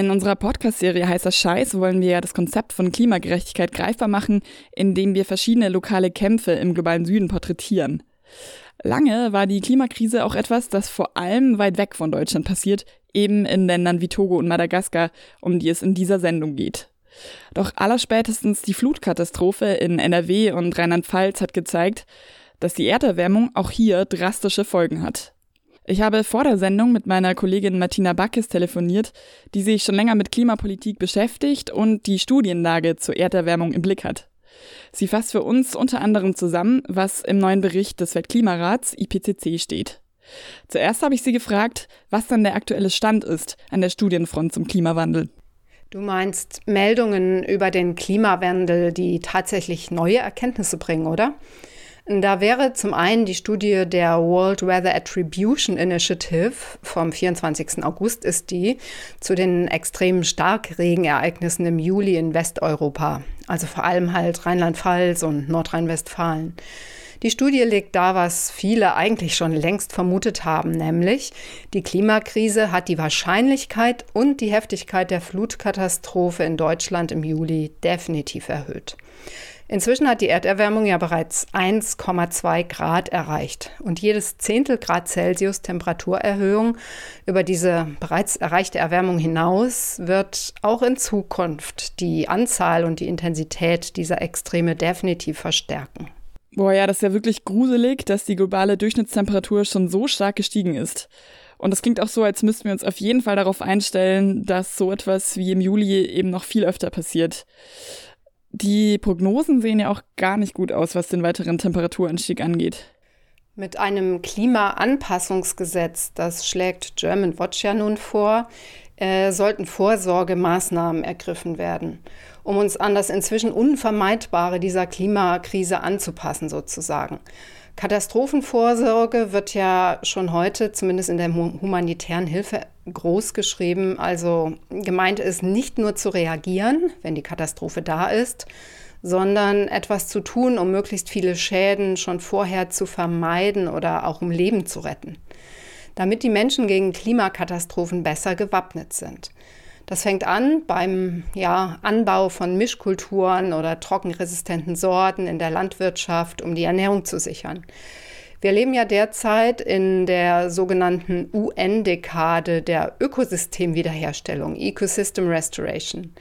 In unserer Podcast-Serie Heißer Scheiß wollen wir ja das Konzept von Klimagerechtigkeit greifbar machen, indem wir verschiedene lokale Kämpfe im globalen Süden porträtieren. Lange war die Klimakrise auch etwas, das vor allem weit weg von Deutschland passiert, eben in Ländern wie Togo und Madagaskar, um die es in dieser Sendung geht. Doch allerspätestens die Flutkatastrophe in NRW und Rheinland-Pfalz hat gezeigt, dass die Erderwärmung auch hier drastische Folgen hat. Ich habe vor der Sendung mit meiner Kollegin Martina Backes telefoniert, die sich schon länger mit Klimapolitik beschäftigt und die Studienlage zur Erderwärmung im Blick hat. Sie fasst für uns unter anderem zusammen, was im neuen Bericht des Weltklimarats IPCC steht. Zuerst habe ich sie gefragt, was dann der aktuelle Stand ist an der Studienfront zum Klimawandel. Du meinst Meldungen über den Klimawandel, die tatsächlich neue Erkenntnisse bringen, oder? Da wäre zum einen die Studie der World Weather Attribution Initiative vom 24. August ist die zu den extremen Starkregenereignissen im Juli in Westeuropa, also vor allem halt Rheinland-Pfalz und Nordrhein-Westfalen. Die Studie legt da, was viele eigentlich schon längst vermutet haben, nämlich die Klimakrise hat die Wahrscheinlichkeit und die Heftigkeit der Flutkatastrophe in Deutschland im Juli definitiv erhöht. Inzwischen hat die Erderwärmung ja bereits 1,2 Grad erreicht. Und jedes Zehntel Grad Celsius Temperaturerhöhung über diese bereits erreichte Erwärmung hinaus wird auch in Zukunft die Anzahl und die Intensität dieser Extreme definitiv verstärken. Boah, ja, das ist ja wirklich gruselig, dass die globale Durchschnittstemperatur schon so stark gestiegen ist. Und das klingt auch so, als müssten wir uns auf jeden Fall darauf einstellen, dass so etwas wie im Juli eben noch viel öfter passiert. Die Prognosen sehen ja auch gar nicht gut aus, was den weiteren Temperaturanstieg angeht. Mit einem Klimaanpassungsgesetz, das schlägt German Watch ja nun vor, äh, sollten Vorsorgemaßnahmen ergriffen werden, um uns an das inzwischen Unvermeidbare dieser Klimakrise anzupassen sozusagen. Katastrophenvorsorge wird ja schon heute, zumindest in der humanitären Hilfe, groß geschrieben. Also gemeint ist nicht nur zu reagieren, wenn die Katastrophe da ist, sondern etwas zu tun, um möglichst viele Schäden schon vorher zu vermeiden oder auch um Leben zu retten, damit die Menschen gegen Klimakatastrophen besser gewappnet sind. Das fängt an beim ja, Anbau von Mischkulturen oder trockenresistenten Sorten in der Landwirtschaft, um die Ernährung zu sichern. Wir leben ja derzeit in der sogenannten UN-Dekade der Ökosystemwiederherstellung, Ecosystem Restoration.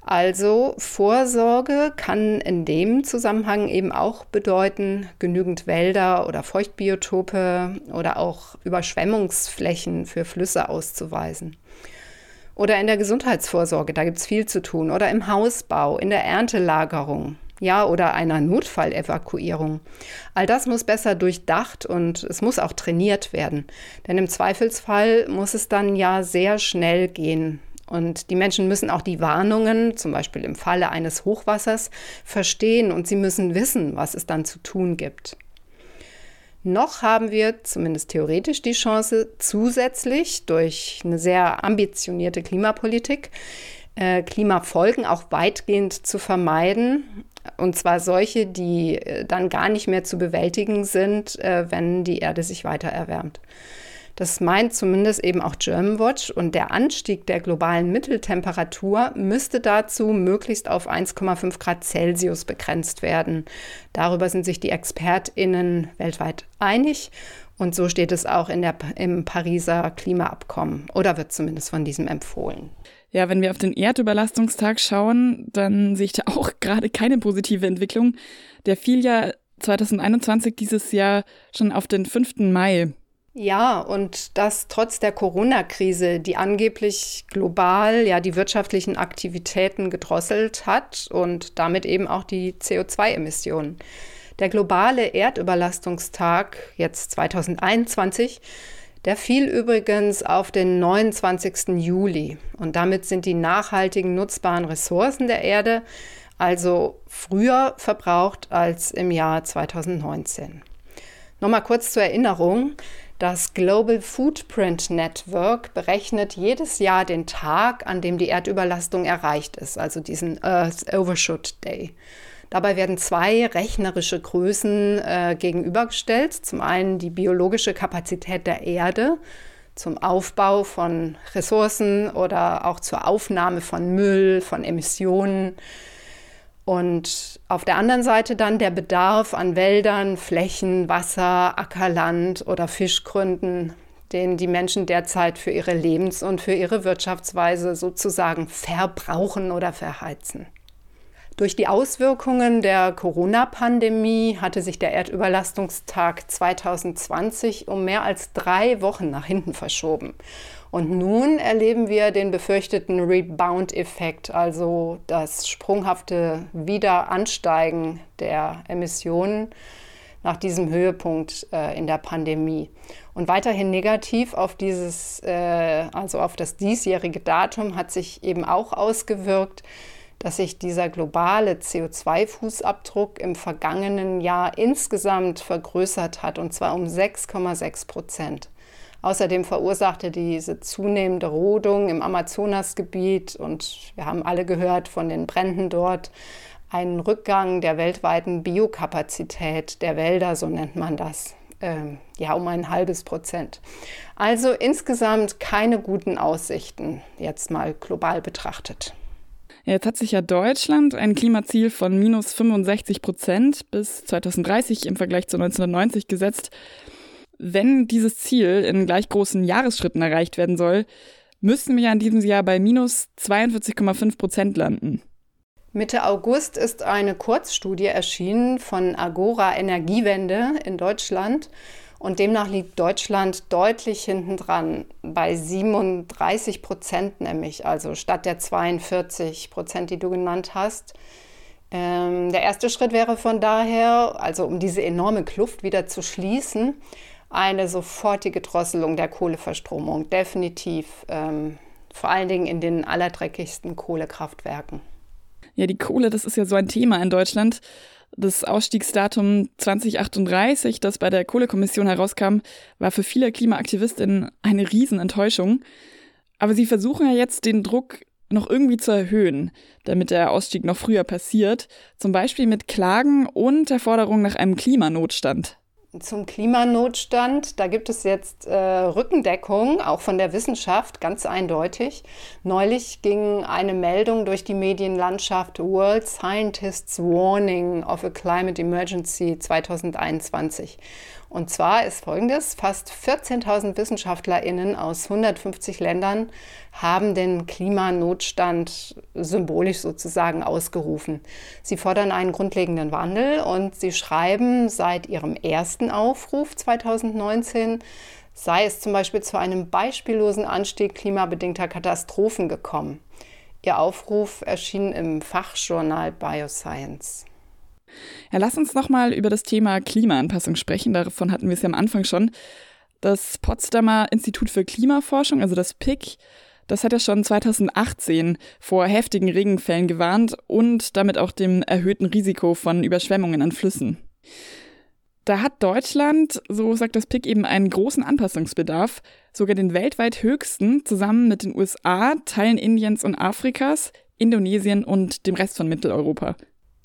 Also Vorsorge kann in dem Zusammenhang eben auch bedeuten, genügend Wälder oder Feuchtbiotope oder auch Überschwemmungsflächen für Flüsse auszuweisen. Oder in der Gesundheitsvorsorge, da gibt es viel zu tun. Oder im Hausbau, in der Erntelagerung, ja, oder einer Notfallevakuierung. All das muss besser durchdacht und es muss auch trainiert werden. Denn im Zweifelsfall muss es dann ja sehr schnell gehen. Und die Menschen müssen auch die Warnungen, zum Beispiel im Falle eines Hochwassers, verstehen und sie müssen wissen, was es dann zu tun gibt. Noch haben wir zumindest theoretisch die Chance, zusätzlich durch eine sehr ambitionierte Klimapolitik äh, Klimafolgen auch weitgehend zu vermeiden. Und zwar solche, die äh, dann gar nicht mehr zu bewältigen sind, äh, wenn die Erde sich weiter erwärmt. Das meint zumindest eben auch Germanwatch und der Anstieg der globalen Mitteltemperatur müsste dazu möglichst auf 1,5 Grad Celsius begrenzt werden. Darüber sind sich die ExpertInnen weltweit einig. Und so steht es auch in der, im Pariser Klimaabkommen oder wird zumindest von diesem empfohlen. Ja, wenn wir auf den Erdüberlastungstag schauen, dann sehe ich da auch gerade keine positive Entwicklung. Der fiel ja 2021 dieses Jahr schon auf den 5. Mai. Ja, und das trotz der Corona-Krise, die angeblich global ja die wirtschaftlichen Aktivitäten gedrosselt hat und damit eben auch die CO2-Emissionen. Der globale Erdüberlastungstag, jetzt 2021, der fiel übrigens auf den 29. Juli. Und damit sind die nachhaltigen nutzbaren Ressourcen der Erde also früher verbraucht als im Jahr 2019. Nochmal kurz zur Erinnerung. Das Global Footprint Network berechnet jedes Jahr den Tag, an dem die Erdüberlastung erreicht ist, also diesen Earth Overshoot Day. Dabei werden zwei rechnerische Größen äh, gegenübergestellt. Zum einen die biologische Kapazität der Erde zum Aufbau von Ressourcen oder auch zur Aufnahme von Müll, von Emissionen. Und auf der anderen Seite dann der Bedarf an Wäldern, Flächen, Wasser, Ackerland oder Fischgründen, den die Menschen derzeit für ihre Lebens- und für ihre Wirtschaftsweise sozusagen verbrauchen oder verheizen. Durch die Auswirkungen der Corona-Pandemie hatte sich der Erdüberlastungstag 2020 um mehr als drei Wochen nach hinten verschoben. Und nun erleben wir den befürchteten Rebound-Effekt, also das sprunghafte Wiederansteigen der Emissionen nach diesem Höhepunkt äh, in der Pandemie. Und weiterhin negativ auf dieses, äh, also auf das diesjährige Datum hat sich eben auch ausgewirkt, dass sich dieser globale CO2-Fußabdruck im vergangenen Jahr insgesamt vergrößert hat, und zwar um 6,6 Prozent. Außerdem verursachte diese zunehmende Rodung im Amazonasgebiet, und wir haben alle gehört von den Bränden dort, einen Rückgang der weltweiten Biokapazität der Wälder, so nennt man das, äh, ja um ein halbes Prozent. Also insgesamt keine guten Aussichten, jetzt mal global betrachtet. Jetzt hat sich ja Deutschland ein Klimaziel von minus 65 Prozent bis 2030 im Vergleich zu 1990 gesetzt. Wenn dieses Ziel in gleich großen Jahresschritten erreicht werden soll, müssten wir ja in diesem Jahr bei minus 42,5 Prozent landen. Mitte August ist eine Kurzstudie erschienen von Agora Energiewende in Deutschland. Und demnach liegt Deutschland deutlich hinten dran, bei 37 Prozent nämlich, also statt der 42 Prozent, die du genannt hast. Ähm, der erste Schritt wäre von daher, also um diese enorme Kluft wieder zu schließen, eine sofortige Drosselung der Kohleverstromung, definitiv, ähm, vor allen Dingen in den allerdreckigsten Kohlekraftwerken. Ja, die Kohle, das ist ja so ein Thema in Deutschland. Das Ausstiegsdatum 2038, das bei der Kohlekommission herauskam, war für viele Klimaaktivistinnen eine Riesenenttäuschung. Aber sie versuchen ja jetzt den Druck noch irgendwie zu erhöhen, damit der Ausstieg noch früher passiert, zum Beispiel mit Klagen und der Forderung nach einem Klimanotstand. Zum Klimanotstand, da gibt es jetzt äh, Rückendeckung, auch von der Wissenschaft, ganz eindeutig. Neulich ging eine Meldung durch die Medienlandschaft World Scientists Warning of a Climate Emergency 2021. Und zwar ist folgendes, fast 14.000 Wissenschaftlerinnen aus 150 Ländern haben den Klimanotstand symbolisch sozusagen ausgerufen. Sie fordern einen grundlegenden Wandel und sie schreiben seit ihrem ersten Aufruf 2019, sei es zum Beispiel zu einem beispiellosen Anstieg klimabedingter Katastrophen gekommen. Ihr Aufruf erschien im Fachjournal Bioscience. Ja, lass uns nochmal über das Thema Klimaanpassung sprechen. Davon hatten wir es ja am Anfang schon. Das Potsdamer Institut für Klimaforschung, also das PIC, das hat ja schon 2018 vor heftigen Regenfällen gewarnt und damit auch dem erhöhten Risiko von Überschwemmungen an Flüssen. Da hat Deutschland, so sagt das PIC, eben einen großen Anpassungsbedarf, sogar den weltweit höchsten, zusammen mit den USA, Teilen Indiens und Afrikas, Indonesien und dem Rest von Mitteleuropa.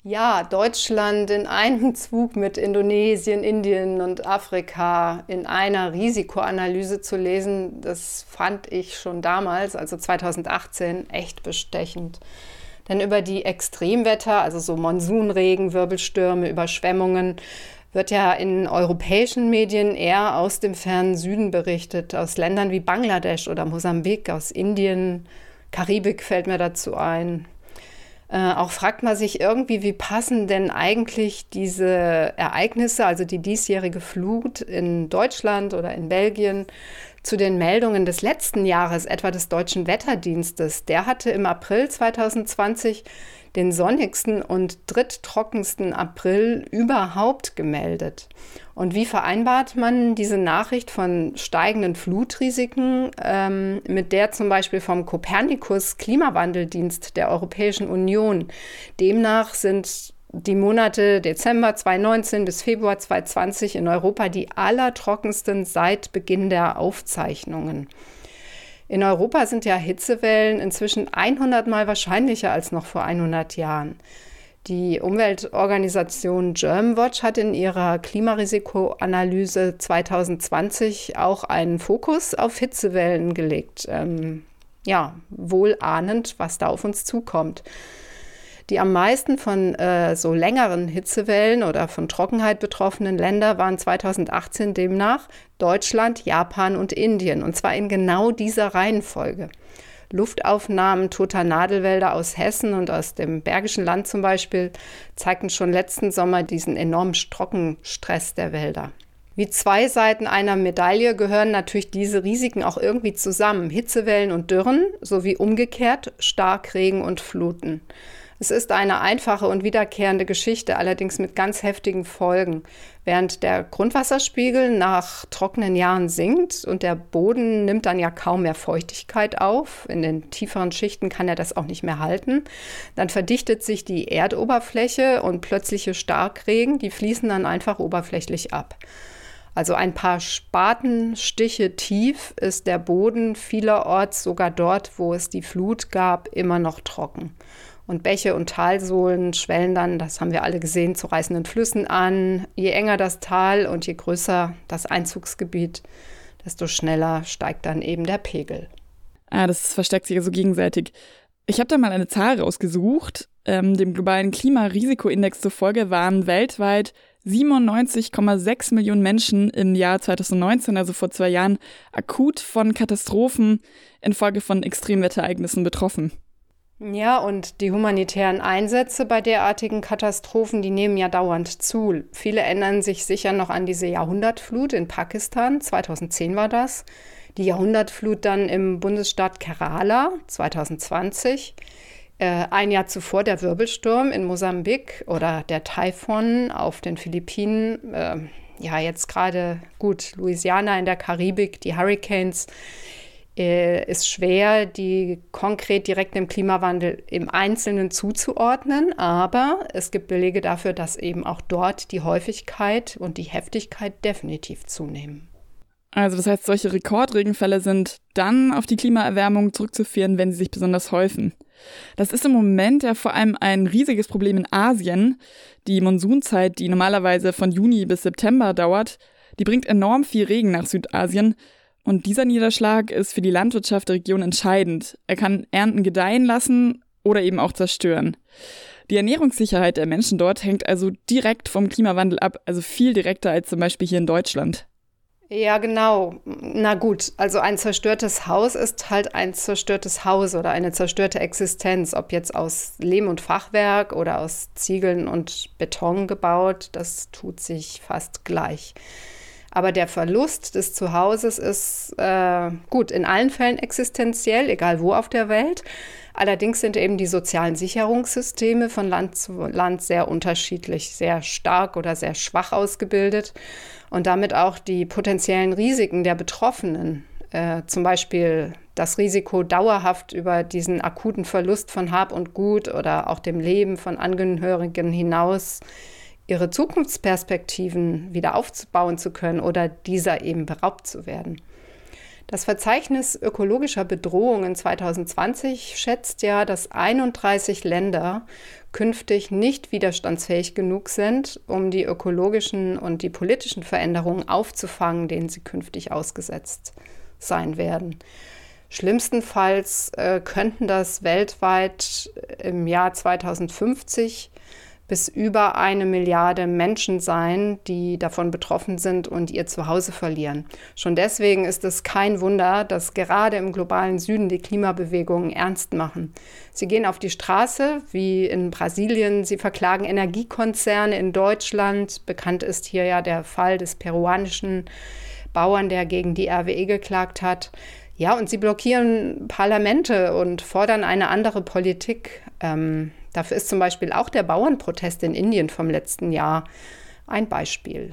Ja, Deutschland in einem Zug mit Indonesien, Indien und Afrika in einer Risikoanalyse zu lesen, das fand ich schon damals, also 2018, echt bestechend. Denn über die Extremwetter, also so Monsunregen, Wirbelstürme, Überschwemmungen, wird ja in europäischen Medien eher aus dem fernen Süden berichtet, aus Ländern wie Bangladesch oder Mosambik, aus Indien, Karibik fällt mir dazu ein. Äh, auch fragt man sich irgendwie, wie passen denn eigentlich diese Ereignisse, also die diesjährige Flut in Deutschland oder in Belgien, zu den Meldungen des letzten Jahres, etwa des Deutschen Wetterdienstes. Der hatte im April 2020 den sonnigsten und dritttrockensten April überhaupt gemeldet. Und wie vereinbart man diese Nachricht von steigenden Flutrisiken ähm, mit der zum Beispiel vom Kopernikus Klimawandeldienst der Europäischen Union? Demnach sind die Monate Dezember 2019 bis Februar 2020 in Europa die allertrockensten seit Beginn der Aufzeichnungen. In Europa sind ja Hitzewellen inzwischen 100 Mal wahrscheinlicher als noch vor 100 Jahren. Die Umweltorganisation Germwatch hat in ihrer Klimarisikoanalyse 2020 auch einen Fokus auf Hitzewellen gelegt. Ähm, ja, wohl ahnend, was da auf uns zukommt. Die am meisten von äh, so längeren Hitzewellen oder von Trockenheit betroffenen Länder waren 2018 demnach Deutschland, Japan und Indien. Und zwar in genau dieser Reihenfolge. Luftaufnahmen toter Nadelwälder aus Hessen und aus dem Bergischen Land zum Beispiel zeigten schon letzten Sommer diesen enormen Trockenstress der Wälder. Wie zwei Seiten einer Medaille gehören natürlich diese Risiken auch irgendwie zusammen. Hitzewellen und Dürren sowie umgekehrt Starkregen und Fluten. Es ist eine einfache und wiederkehrende Geschichte, allerdings mit ganz heftigen Folgen. Während der Grundwasserspiegel nach trockenen Jahren sinkt und der Boden nimmt dann ja kaum mehr Feuchtigkeit auf, in den tieferen Schichten kann er das auch nicht mehr halten, dann verdichtet sich die Erdoberfläche und plötzliche Starkregen, die fließen dann einfach oberflächlich ab. Also ein paar Spatenstiche tief ist der Boden vielerorts, sogar dort, wo es die Flut gab, immer noch trocken. Und Bäche und Talsohlen schwellen dann, das haben wir alle gesehen, zu reißenden Flüssen an. Je enger das Tal und je größer das Einzugsgebiet, desto schneller steigt dann eben der Pegel. Ah, das versteckt sich also gegenseitig. Ich habe da mal eine Zahl rausgesucht. Ähm, dem globalen Klimarisikoindex zufolge waren weltweit 97,6 Millionen Menschen im Jahr 2019, also vor zwei Jahren, akut von Katastrophen infolge von Extremwetterereignissen betroffen. Ja, und die humanitären Einsätze bei derartigen Katastrophen, die nehmen ja dauernd zu. Viele erinnern sich sicher noch an diese Jahrhundertflut in Pakistan, 2010 war das. Die Jahrhundertflut dann im Bundesstaat Kerala, 2020. Äh, ein Jahr zuvor der Wirbelsturm in Mosambik oder der Taifun auf den Philippinen. Äh, ja, jetzt gerade gut, Louisiana in der Karibik, die Hurricanes ist schwer, die konkret direkt dem Klimawandel im Einzelnen zuzuordnen, aber es gibt Belege dafür, dass eben auch dort die Häufigkeit und die Heftigkeit definitiv zunehmen. Also das heißt, solche Rekordregenfälle sind dann auf die Klimaerwärmung zurückzuführen, wenn sie sich besonders häufen. Das ist im Moment ja vor allem ein riesiges Problem in Asien. Die Monsunzeit, die normalerweise von Juni bis September dauert, die bringt enorm viel Regen nach Südasien und dieser Niederschlag ist für die Landwirtschaft der Region entscheidend. Er kann Ernten gedeihen lassen oder eben auch zerstören. Die Ernährungssicherheit der Menschen dort hängt also direkt vom Klimawandel ab, also viel direkter als zum Beispiel hier in Deutschland. Ja, genau. Na gut, also ein zerstörtes Haus ist halt ein zerstörtes Haus oder eine zerstörte Existenz, ob jetzt aus Lehm und Fachwerk oder aus Ziegeln und Beton gebaut, das tut sich fast gleich. Aber der Verlust des Zuhauses ist äh, gut in allen Fällen existenziell, egal wo auf der Welt. Allerdings sind eben die sozialen Sicherungssysteme von Land zu Land sehr unterschiedlich, sehr stark oder sehr schwach ausgebildet und damit auch die potenziellen Risiken der Betroffenen. Äh, zum Beispiel das Risiko, dauerhaft über diesen akuten Verlust von Hab und Gut oder auch dem Leben von Angehörigen hinaus ihre Zukunftsperspektiven wieder aufbauen zu können oder dieser eben beraubt zu werden. Das Verzeichnis ökologischer Bedrohungen 2020 schätzt ja, dass 31 Länder künftig nicht widerstandsfähig genug sind, um die ökologischen und die politischen Veränderungen aufzufangen, denen sie künftig ausgesetzt sein werden. Schlimmstenfalls äh, könnten das weltweit im Jahr 2050 bis über eine Milliarde Menschen sein, die davon betroffen sind und ihr Zuhause verlieren. Schon deswegen ist es kein Wunder, dass gerade im globalen Süden die Klimabewegungen ernst machen. Sie gehen auf die Straße, wie in Brasilien, sie verklagen Energiekonzerne in Deutschland. Bekannt ist hier ja der Fall des peruanischen Bauern, der gegen die RWE geklagt hat. Ja, und sie blockieren Parlamente und fordern eine andere Politik. Ähm, Dafür ist zum Beispiel auch der Bauernprotest in Indien vom letzten Jahr ein Beispiel.